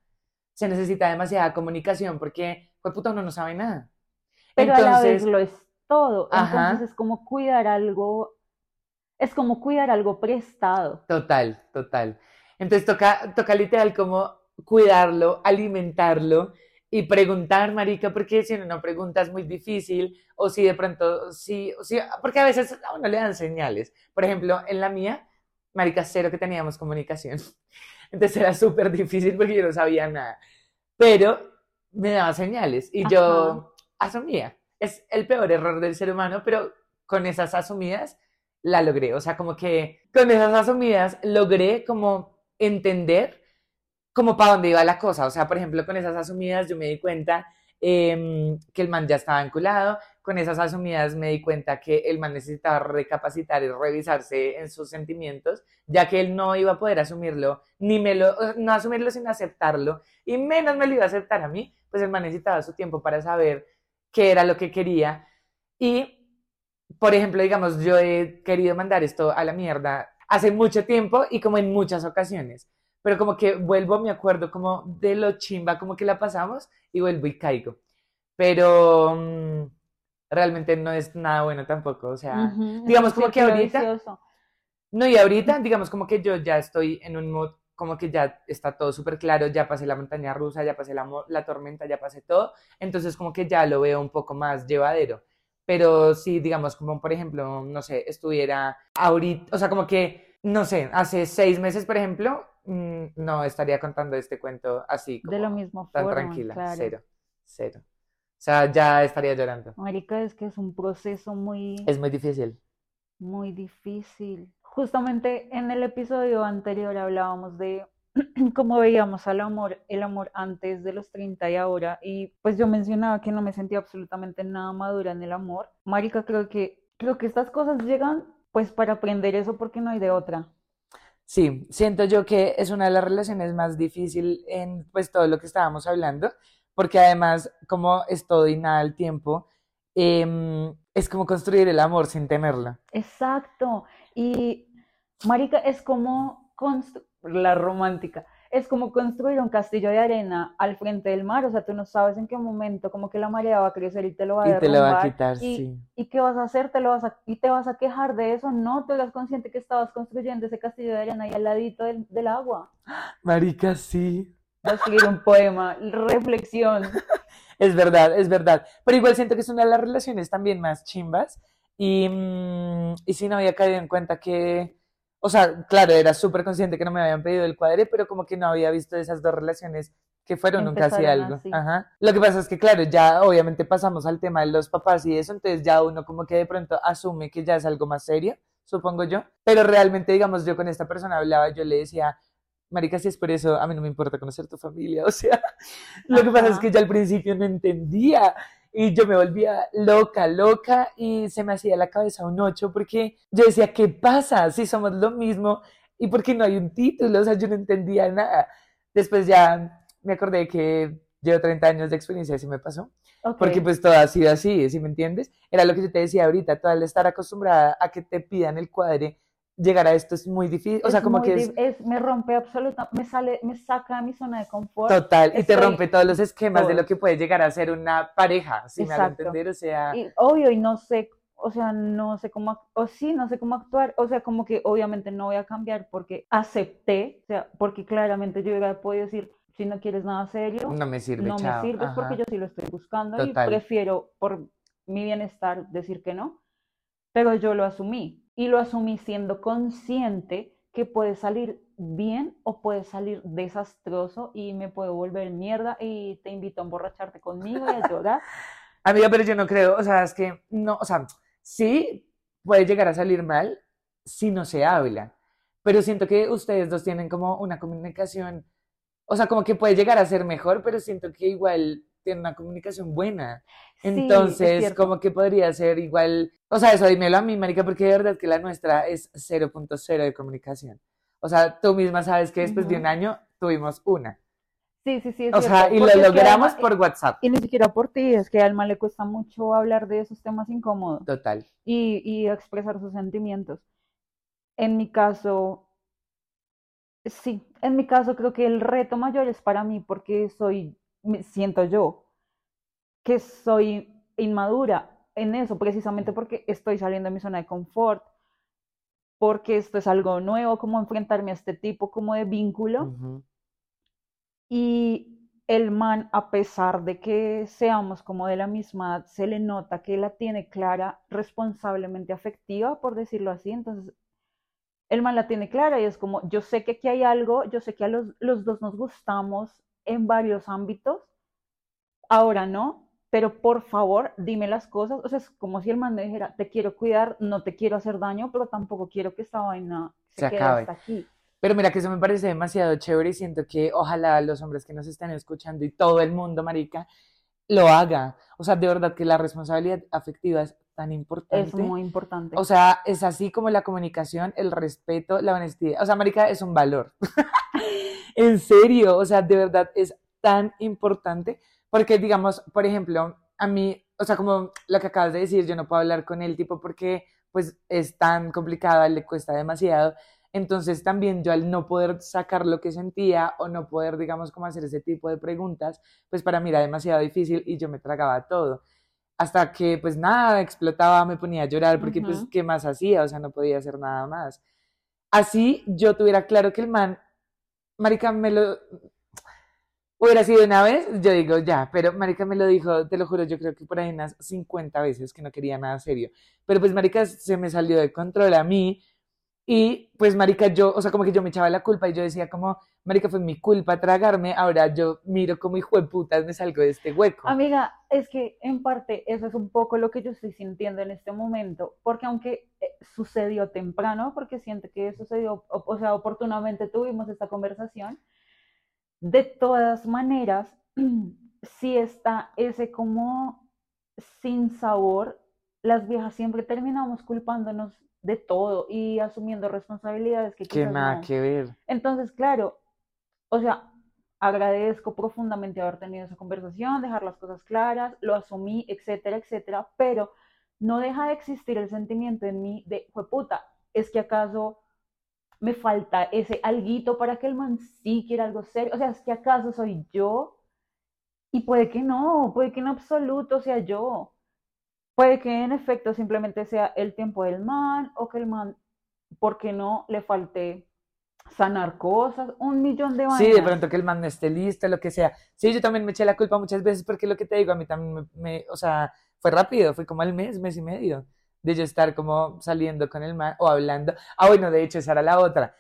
se necesita demasiada comunicación porque, pues puta, uno no sabe nada. Pero a la vez Entonces, lo es todo. Ajá. Entonces es como cuidar algo, es como cuidar algo prestado. total, total. Entonces toca, toca literal como cuidarlo, alimentarlo y preguntar, marica, porque si uno no pregunta es muy difícil, o si de pronto, sí, o sí, porque a veces a uno le dan señales. Por ejemplo, en la mía, marica, cero que teníamos comunicación. [LAUGHS] Entonces era súper difícil porque yo no sabía nada. Pero me daba señales y yo asumía. Es el peor error del ser humano, pero con esas asumidas la logré. O sea, como que con esas asumidas logré como entender como para dónde iba la cosa. O sea, por ejemplo, con esas asumidas yo me di cuenta em, que el man ya estaba vinculado. Con esas asumidas me di cuenta que el man necesitaba recapacitar y revisarse en sus sentimientos, ya que él no iba a poder asumirlo, ni me lo, no asumirlo sin aceptarlo, y menos me lo iba a aceptar a mí, pues el man necesitaba su tiempo para saber qué era lo que quería. Y, por ejemplo, digamos, yo he querido mandar esto a la mierda hace mucho tiempo y como en muchas ocasiones, pero como que vuelvo, me acuerdo como de lo chimba, como que la pasamos y vuelvo y caigo. Pero mm, realmente no es nada bueno tampoco, o sea, Ujú, es digamos como que ahorita- vicioso. no, y ahorita, digamos como que yo ya estoy en un mood, como que ya está todo súper claro, ya pasé la montaña rusa, ya pasé la, la tormenta, ya pasé todo, entonces como que ya lo veo un poco más llevadero. Pero si, digamos, como por ejemplo, no sé, estuviera ahorita, o sea, como que, no sé, hace seis meses, por ejemplo, mm, no estaría contando este cuento así, De la como misma tan forma, tranquila, claro. cero, cero. O sea, ya estaría llorando. Marica, es que es un proceso muy, Es muy difícil. muy difícil. Justamente en el episodio anterior hablábamos de [CLEARS THROAT] cómo veíamos al amor, el amor antes de los 30 y ahora, y pues yo mencionaba que no me sentía absolutamente nada madura en el amor. Marica, creo que, creo que estas cosas llegan pues para aprender eso porque no hay de otra. Sí, siento yo que es una de las relaciones más difíciles en pues todo lo que estábamos hablando, porque además como es todo y nada al tiempo, em, es como construir el amor sin tenerlo. Exacto. Y Marica, es como la romántica. Es como construir un castillo de arena al frente del mar, o sea, tú no sabes en qué momento como que la marea va a crecer y te lo va a Y te lo va a derrumbar, quitar, y, sí. ¿Y qué vas a hacer? ¿Te lo vas a, ¿Y te vas a quejar de eso? No, tú eras consciente que estabas construyendo ese castillo de arena ahí al ladito del, del agua. Marica, sí. Va a escribir un poema, reflexión. [LAUGHS] Es verdad, es verdad. Pero igual siento que es una de las relaciones también más chimbas. Y, mm, y sí no había caído en cuenta que, o sea, claro, era súper consciente que no me habían pedido el cuadre, pero como que no había visto esas dos relaciones que fueron un casi algo. así. Ajá. Lo que pasa es que, claro, ya obviamente pasamos al tema de los papás y eso, entonces ya uno como que de pronto asume que ya es algo más serio, supongo yo. Pero realmente, digamos, yo con esta persona hablaba, yo le decía, Marica, si es por eso, a mí no me importa conocer tu familia. [LAUGHS] O sea, lo que pasa es que yo al principio no entendía y yo me volvía loca, loca y se me hacía la cabeza un ocho porque yo decía, ¿qué pasa si somos lo mismo y por qué no hay un título? O sea, yo no entendía nada. Después ya me acordé que llevo 30 años de experiencia y así me pasó. Porque pues todo ha sido así, ¿sí me entiendes? Era lo que yo te decía ahorita, todo al estar acostumbrada a que te pidan el cuadre, llegar a esto es muy difícil. O sea, Es como que es es- me rompe absoluta, me sale, me saca de mi zona de confort. total y te estoy- rompe todos los esquemas de lo que puede llegar a ser una pareja, si me hago Exacto. entender, o sea, Y obvio, y no sé, o sea, no sé cómo, o sí, no sé cómo actuar, o sea, como que obviamente no voy a cambiar porque acepté, o sea, porque claramente yo hubiera podido decir, si no quieres nada serio, no me sirve, no me chao. sirves porque Ajá. yo sí lo estoy buscando Total. y prefiero por mi bienestar decir que no, pero yo lo asumí y lo asumí siendo consciente que puede salir bien o puede salir desastroso y me puedo volver mierda y te invito a emborracharte conmigo y a llorar. [LAUGHS] Amiga, pero yo no creo, o sea, es que no, o sea, sí puede llegar a salir mal si no se habla, pero siento que ustedes dos tienen como una comunicación, o sea, como que puede llegar a ser mejor, pero siento que igual tienen una comunicación buena. Sí, Entonces, como que podría ser igual, o sea, eso dímelo a mí, marica, porque de verdad que la nuestra es 0.0 de comunicación. O sea, tú misma sabes que después de un año tuvimos una. Sí, sí, sí, es O sea, y lo porque es que logramos Alma- por WhatsApp. Y ni siquiera por ti, es que a Alma le cuesta mucho hablar de esos temas incómodos Total. y, y expresar sus sentimientos. En mi caso, sí, en mi caso creo que el reto mayor es para mí porque soy, siento yo, que soy inmadura en eso, precisamente porque estoy saliendo de mi zona de confort, porque esto es algo nuevo, como enfrentarme a este tipo como de vínculo. Y el man, a pesar de que seamos como de la misma edad, se le nota que la tiene clara, responsablemente afectiva, por decirlo así. Entonces, el man la tiene clara y es como, yo sé que aquí hay algo, yo sé que a los, los dos nos gustamos en varios ámbitos, ahora no, pero por favor, dime las cosas. O sea, es como si el man me dijera, te quiero cuidar, no te quiero hacer daño, pero tampoco quiero que esta vaina se, Se quede acabe. hasta aquí. Pero mira que eso me parece demasiado chévere y siento que ojalá los hombres que nos estén escuchando y todo el mundo, marica, lo haga. O sea, de verdad que la responsabilidad afectiva es tan importante. Es muy importante. O sea, es así como la comunicación, el respeto, la honestidad. O sea, marica, es un valor. [LAUGHS] En serio, o sea, de verdad es tan importante porque, digamos, por ejemplo, a mí, o sea, como lo que acabas de decir, yo no puedo hablar con el tipo porque, pues, es tan complicado, le cuesta demasiado. Entonces, también yo al no poder sacar lo que sentía o no poder, digamos, como hacer ese tipo de preguntas, pues para mí era demasiado difícil y yo me tragaba todo. Hasta que, pues nada, explotaba, me ponía a llorar porque, pues. ¿qué más hacía? O sea, no podía hacer nada más. Así yo tuviera claro que el man, marica, me lo... Hubiera sido una vez, yo digo, ya, pero marica me lo dijo, te lo juro, yo creo que por ahí unas 50 veces que no quería nada serio. Pero pues marica se me salió de control a mí Y pues, marica, yo, o sea, como que yo me echaba la culpa y yo decía como, marica, fue mi culpa tragarme, ahora yo miro como hijo de putas me salgo de este hueco. Amiga, es que en parte eso es un poco lo que yo estoy sintiendo en este momento, porque aunque eh, sucedió temprano, porque siento que sucedió, o, sea, oportunamente tuvimos esta conversación, de todas maneras, [CLEARS THROAT] sí está ese como sin sabor, las viejas siempre terminamos culpándonos de todo y asumiendo responsabilidades que Que nada no. que ver. Entonces, claro, o sea, agradezco profundamente haber tenido esa conversación, dejar las cosas claras, lo asumí, etcétera, etcétera, pero no deja de existir el sentimiento en mí de, puta, es que acaso me falta ese alguito para que el man sí quiera algo serio, o sea, es que acaso soy yo y puede que no, puede que en absoluto sea yo. Puede que en efecto simplemente sea el tiempo del man o que el man, ¿por qué no le falte sanar cosas? Un millón de vainas. Sí, de pronto que el man no esté listo, lo que sea. Sí, yo también me eché la culpa muchas veces porque lo que te digo, a mí también me, me- o sea, fue rápido, fue como al mes, mes y medio, de yo estar como saliendo con el man o hablando. Ah, bueno, de hecho, esa era la otra.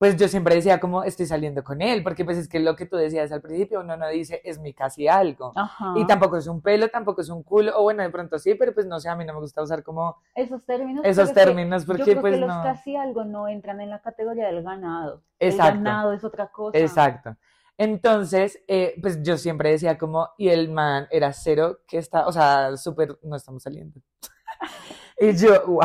Pues yo siempre decía como estoy saliendo con él, porque pues es que lo que tú decías al principio, uno no dice es mi casi algo. Ajá. Y tampoco es un pelo, tampoco es un culo, o bueno, de pronto sí, pero pues no sé, a mí no me gusta usar como Esos términos. esos términos yo porque creo pues que los no. casi algo no entran en la categoría del ganado. Exacto. El ganado es otra cosa. Exacto. Entonces, eh, pues yo siempre decía como, y el man era cero, que está, o sea, súper, no estamos saliendo. [LAUGHS] Y yo, wow,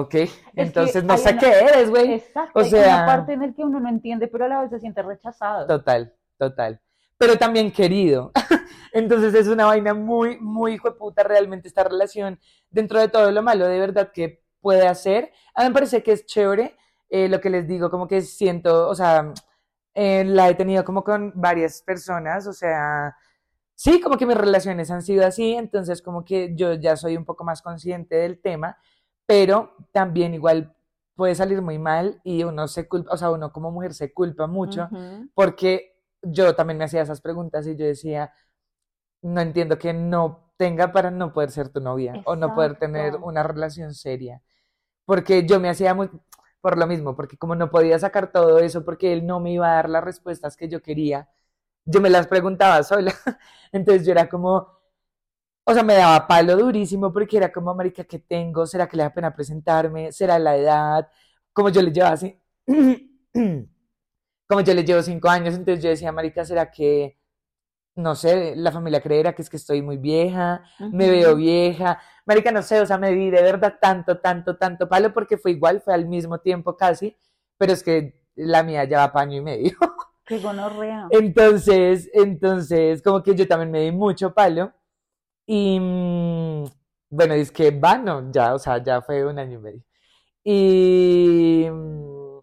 ok, entonces no hay sé una- qué eres, güey. Exacto. O hay sea- una parte en la que uno no entiende, pero a la vez se siente rechazado. Total, total. Pero también querido. [LAUGHS] Entonces es una vaina muy, muy hijueputa realmente esta relación, dentro de todo lo malo de verdad que puede hacer. A mí me parece que es chévere eh, lo que les digo, como que siento, o sea, eh, la he tenido como con varias personas, o sea, sí, como que mis relaciones han sido así, entonces como que yo ya soy un poco más consciente del tema, pero también igual puede salir muy mal y uno se culpa, o sea, uno como mujer se culpa mucho porque yo también me hacía esas preguntas y yo decía, no entiendo que no tenga para no poder ser tu novia o no poder tener una relación seria. Porque yo me hacía muy, por lo mismo, porque como no podía sacar todo eso, porque él no me iba a dar las respuestas que yo quería, yo me las preguntaba sola. [LAUGHS] Entonces yo era como, o sea, me daba palo durísimo porque era como, marica, ¿qué tengo? ¿Será que le da pena presentarme? ¿Será la edad? Como yo le llevaba así, [CLEARS THROAT] como yo le llevo cinco años, entonces yo decía, marica, ¿será que, no sé, la familia creerá que es que estoy muy vieja? me veo vieja, marica, no sé, o sea, me di de verdad tanto, tanto, tanto palo porque fue igual, fue al mismo tiempo casi, pero es que la mía ya va paño y medio. [LAUGHS] Qué gonorrea. Entonces, entonces, como que yo también me di mucho palo y, mm, bueno, es que vano, ya, o sea, ya fue un año y medio. Y mm,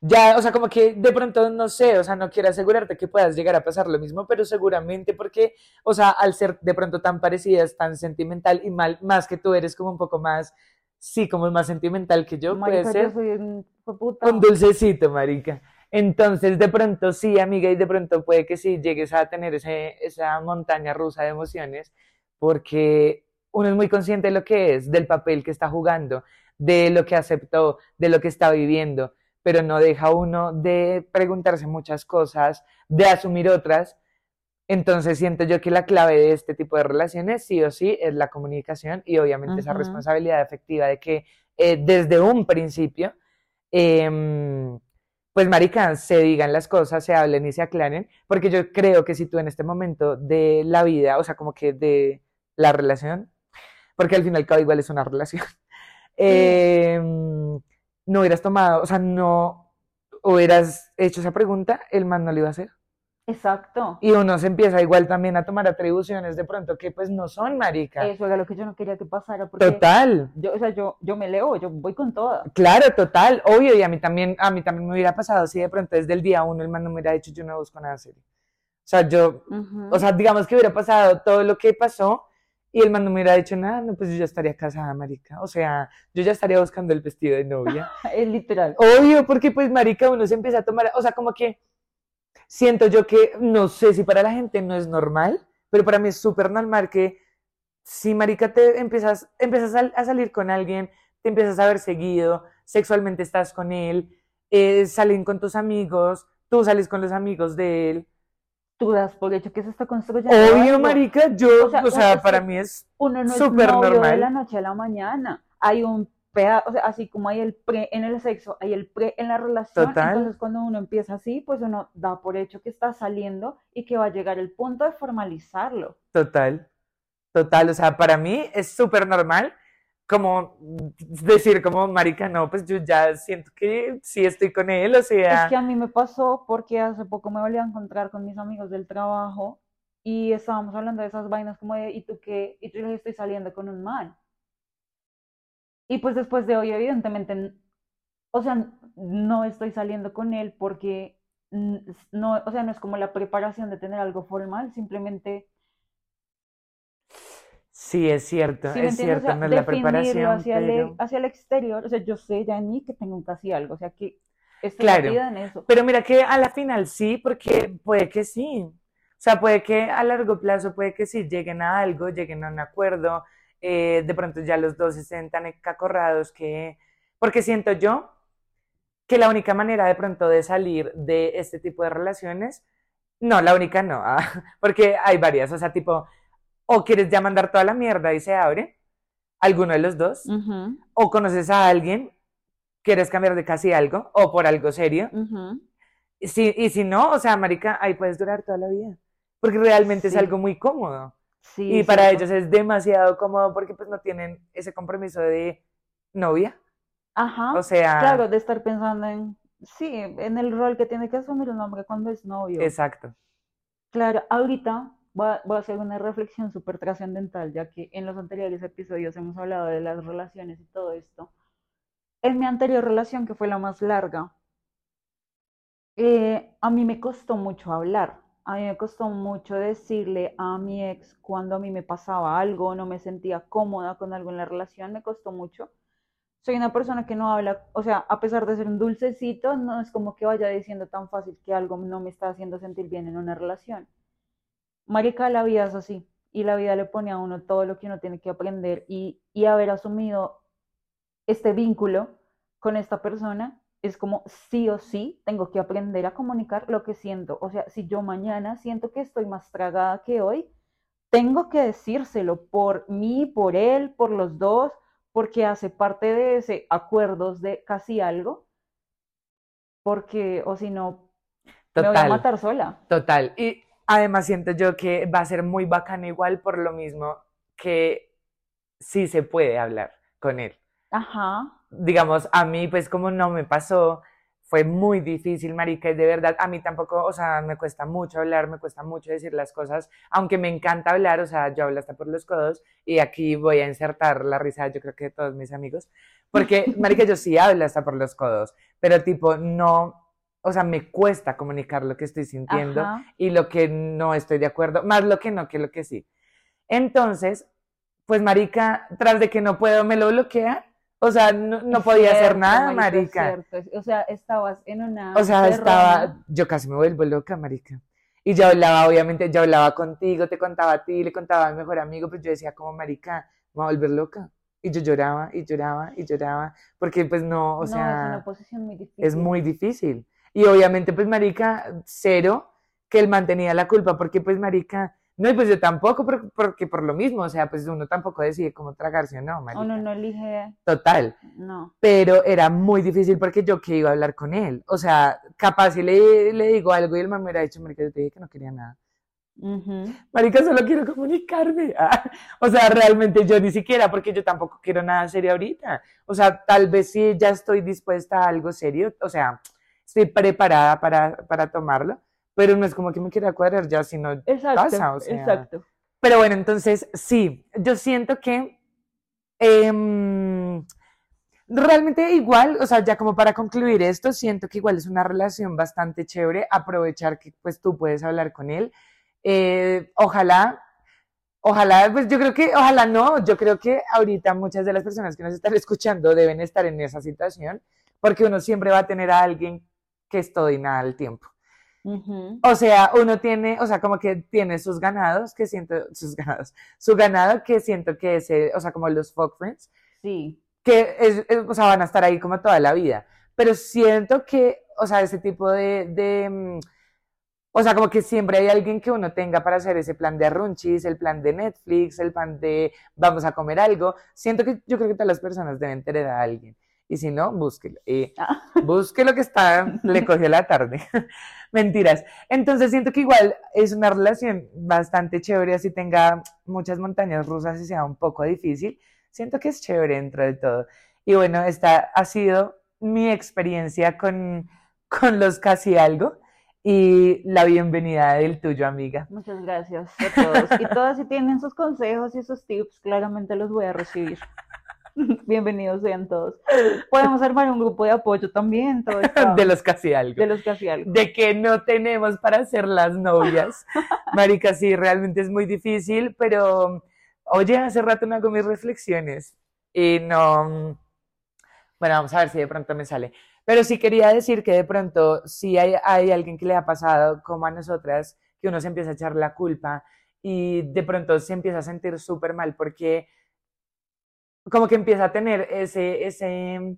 ya, o sea, como que de pronto no sé, o sea, no quiero asegurarte que puedas llegar a pasar lo mismo, pero seguramente porque, o sea, al ser de pronto tan parecidas, tan sentimental y mal, más que tú eres como un poco más, sí, como más sentimental que yo, puede Marica, ser. yo soy un puta. Un dulcecito, marica. Entonces, de pronto sí, amiga, y de pronto puede que sí llegues a tener ese, esa montaña rusa de emociones, porque uno es muy consciente de lo que es, del papel que está jugando, de lo que aceptó, de lo que está viviendo, pero no deja uno de preguntarse muchas cosas, de asumir otras. Entonces siento yo que la clave de este tipo de relaciones, sí o sí, es la comunicación y obviamente esa responsabilidad efectiva de que eh, desde un principio em, pues marica, se digan las cosas, se hablen y se aclaren, porque yo creo que si tú en este momento de la vida, o sea, como que de la relación, porque al final cabo igual es una relación, [LAUGHS] em, no hubieras tomado, o sea, no hubieras hecho esa pregunta, el man no lo iba a hacer. Exacto. Y uno se empieza igual también a tomar atribuciones de pronto que pues no son, marica. Eso era lo que yo no quería que pasara. Porque Total. Yo, o sea, yo, yo me leo, yo voy con toda. Claro, total, obvio, y a mí también, a mí también me hubiera pasado si de pronto desde el día uno el man no me hubiera dicho yo no busco nada serio. O sea, yo, o sea, digamos que hubiera pasado todo lo que pasó y el man no me hubiera dicho nada, no, pues yo ya estaría casada, marica. O sea, yo ya estaría buscando el vestido de novia. [LAUGHS] es literal. Obvio, porque pues marica uno se empieza a tomar, o sea, como que siento yo que, no sé si para la gente no es normal, pero para mí es súper normal que si marica te empiezas, empiezas a, a salir con alguien, te empiezas a ver seguido, sexualmente estás con él, eh, salen con tus amigos, tú sales con los amigos de él. Tú das por hecho que se está construyendo. Obvio, algo. marica, yo, O sea, o sea, es para mí es Uno no es novio de normal. la noche a la mañana. Hay un o sea, así como hay el pre en el sexo, hay el pre en la relación. Total. Entonces, cuando uno empieza así, pues uno da por hecho que está saliendo y que va a llegar el punto de formalizarlo. Total, total, o sea, para mí es súper normal como decir como, marica, no, pues yo ya siento que sí estoy con él, o sea, Es que a mí me pasó porque hace poco me volví a encontrar con mis amigos del trabajo y estábamos hablando de esas vainas como de, ¿y tú qué? Y yo les estoy saliendo con un man. Y pues después de hoy, evidentemente, o sea, no estoy saliendo con él porque no, o sea, no es como la preparación de tener algo formal, simplemente, sí es cierto, ¿sí es entiendes? O cierto, sea, no es la preparación, hacia el, pero... hacia el exterior, o sea, yo sé ya en mí que tengo casi algo, o sea, que estoy Claro. en eso. Pero mira que a la final sí, porque puede que sí. O sea, puede que a largo plazo, puede que sí lleguen a algo, lleguen a un acuerdo, eh, de pronto ya los dos estén tan acorrados que... Porque siento yo que la única manera de pronto de salir de este tipo de relaciones, no, la única no, ah, [LAUGHS] porque hay varias, o sea, tipo, o quieres ya mandar toda la mierda y se abre, alguno de los dos, o conoces a alguien, quieres cambiar de casi algo, o por algo serio, y si, y si no, o sea, marica, ahí puedes durar toda la vida. Porque realmente es algo muy cómodo. Sí, Y para ellos es demasiado cómodo porque pues no tienen ese compromiso de novia. Ajá, O sea, claro, de estar pensando en, sí, en el rol que tiene que asumir un hombre cuando es novio. exacto. Claro, ahorita voy a, voy a hacer una reflexión súper trascendental, ya que en los anteriores episodios hemos hablado de las relaciones y todo esto. En mi anterior relación, que fue la más larga, eh, a mí me costó mucho hablar. A mí me costó mucho decirle a mi ex cuando a mí me pasaba algo, no me sentía cómoda con algo en la relación, me costó mucho. Soy una persona que no habla, o sea, a pesar de ser un dulcecito, no es como que vaya diciendo tan fácil que algo no me está haciendo sentir bien en una relación. Marica, la vida es así. Y la vida le pone a uno todo lo que uno tiene que aprender y, y haber asumido este vínculo con esta persona es como sí o sí tengo que aprender a comunicar lo que siento. O sea, si yo mañana siento que estoy más tragada que hoy, tengo que decírselo por mí, por él, por los dos, porque hace parte de ese acuerdos de casi algo, porque o si no, me voy a matar sola. total. Y además siento yo que va a ser muy bacano igual por lo mismo que sí se puede hablar con él. Ajá. digamos, a mí, pues como no me pasó, fue muy difícil, marica, y de verdad, a mí tampoco, o sea, me cuesta mucho hablar, me cuesta mucho decir las cosas, aunque me encanta hablar, o sea, yo hablo hasta por los codos, y aquí voy a insertar la risa, yo creo que de todos mis amigos, porque, [LAUGHS] marica, yo sí hablo hasta por los codos, pero tipo, no, o sea, me cuesta comunicar lo que estoy sintiendo Ajá. y lo que no estoy de acuerdo, más lo que no que lo que sí. Entonces, pues marica, tras de que no puedo, me lo bloquea. O sea, no, no Es podía hacer cierto, nada, es marica. es- O sea, estabas en una O sea, estaba, yo casi me vuelvo loca, marica. Y yo hablaba, obviamente, yo hablaba contigo, te contaba a ti, le contaba a mi mejor amigo, pues yo decía como, marica, me voy a volver loca. Y yo lloraba, y lloraba, y lloraba, porque pues no, o No, es sea... una posición muy difícil. es muy difícil. Y obviamente, pues, marica, cero, que él mantenía la culpa, porque, pues, marica, no, y pues yo tampoco, por- porque por lo mismo, o sea, pues uno tampoco decide cómo tragarse o no, marica. Uno no elige, Total. no. Pero era muy difícil porque yo que iba a hablar con él. O sea, capaz si le, le digo algo y el man me hubiera dicho, marica, yo te dije que no quería nada. Ujú. Marica, solo quiero comunicarme. [LAUGHS] Ah, O sea, realmente yo ni siquiera, porque yo tampoco quiero nada serio ahorita. O sea, tal vez sí ya estoy dispuesta a algo serio. O sea, estoy preparada para, para tomarlo. Pero no es como que me quiera cuadrar ya, sino Exacto, pasa, o sea. exacto. Pero bueno, entonces sí, yo siento que em, realmente igual, o sea, ya como para concluir esto, siento que igual es una relación bastante chévere, aprovechar que pues tú puedes hablar con él. Eh, ojalá, ojalá, pues yo creo que, ojalá no, yo creo que ahorita muchas de las personas que nos están escuchando deben estar en esa situación, porque uno siempre va a tener a alguien que es todo y nada al tiempo. O sea, uno tiene, o sea, como que tiene sus ganados, que siento, sus ganados, su ganado que siento que es, eh, o sea, como los folk friends, Sí, que es, es- o sea, van a estar ahí como toda la vida. Pero siento que, o sea, ese tipo de, de, mm, o sea, como que siempre hay alguien que uno tenga para hacer ese plan de arrunchis, el plan de Netflix, el plan de vamos a comer algo. Siento que yo creo que todas las personas deben tener a alguien. Y si no, búsquelo. Y Ah. busque lo que está, le cogió la tarde. [LAUGHS] Mentiras. Entonces siento que igual es una relación bastante chévere, así tenga muchas montañas rusas y sea un poco difícil. Siento que es chévere dentro de todo. Y bueno, esta ha sido mi experiencia con, con los casi algo y la bienvenida del tuyo, amiga. Muchas gracias a todos. Y todas si tienen sus consejos y sus tips, claramente los voy a recibir. [LAUGHS] [LAUGHS] Bienvenidos sean todos. Podemos armar un grupo de apoyo también, todo [LAUGHS] De los casi algo. de los hacía algo. de que no tenemos para ser las novias. [LAUGHS] Marica, sí, realmente es muy difícil, pero oye, hace rato no hago mis reflexiones y no. Bueno, vamos a ver si de pronto me sale. Pero sí quería decir que de pronto, si hay, hay alguien que le ha pasado, como a nosotras, que uno se empieza a echar la culpa y de pronto se empieza a sentir súper mal porque como que empieza a tener ese, ese,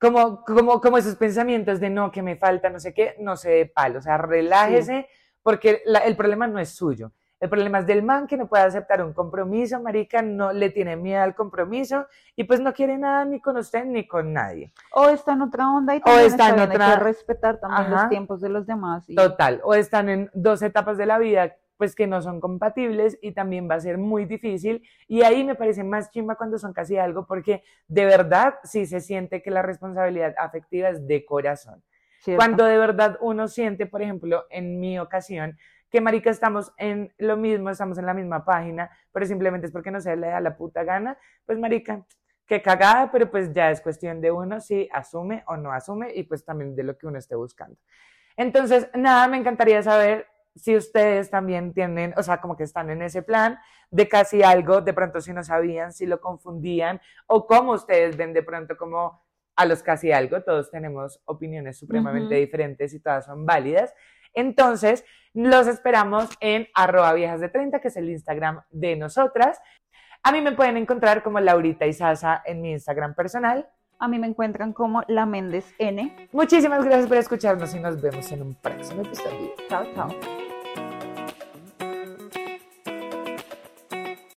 como, como, como esos pensamientos de no, que me falta, no sé qué, no se dé palo, o sea, relájese, porque la- el problema no es suyo. El problema es del man que no puede aceptar un compromiso, marica, no le tiene miedo al compromiso y pues no quiere nada ni con usted ni con nadie. O está en otra onda y también está en bien, hay otra- que respetar también Ajá. los tiempos de los demás. y- Total, o están en dos etapas de la vida pues que no son compatibles y también va a ser muy difícil y ahí me parece más chimba cuando son casi algo porque de verdad sí se siente que la responsabilidad afectiva es de corazón. ¿cierto? Cuando de verdad uno siente, por ejemplo, en mi ocasión, que marica estamos en lo mismo, estamos en la misma página, pero simplemente es porque no se le da la puta gana, pues marica, qué cagada, pero pues ya es cuestión de uno si asume o no asume y pues también de lo que uno esté buscando. Entonces, nada, me encantaría saber si ustedes también tienen, o sea, como que están en ese plan de casi algo, de pronto si no sabían, si lo confundían, o cómo ustedes ven de pronto como a los casi algo, todos tenemos opiniones supremamente Ujú. diferentes y todas son válidas. Entonces, los esperamos en arroba viejas de 30, que es el Instagram de nosotras. A mí me pueden encontrar como Laurita y Sasa en mi Instagram personal. A mí me encuentran como la Méndez N. Muchísimas gracias por escucharnos y nos vemos en un próximo episodio. Chao, chao.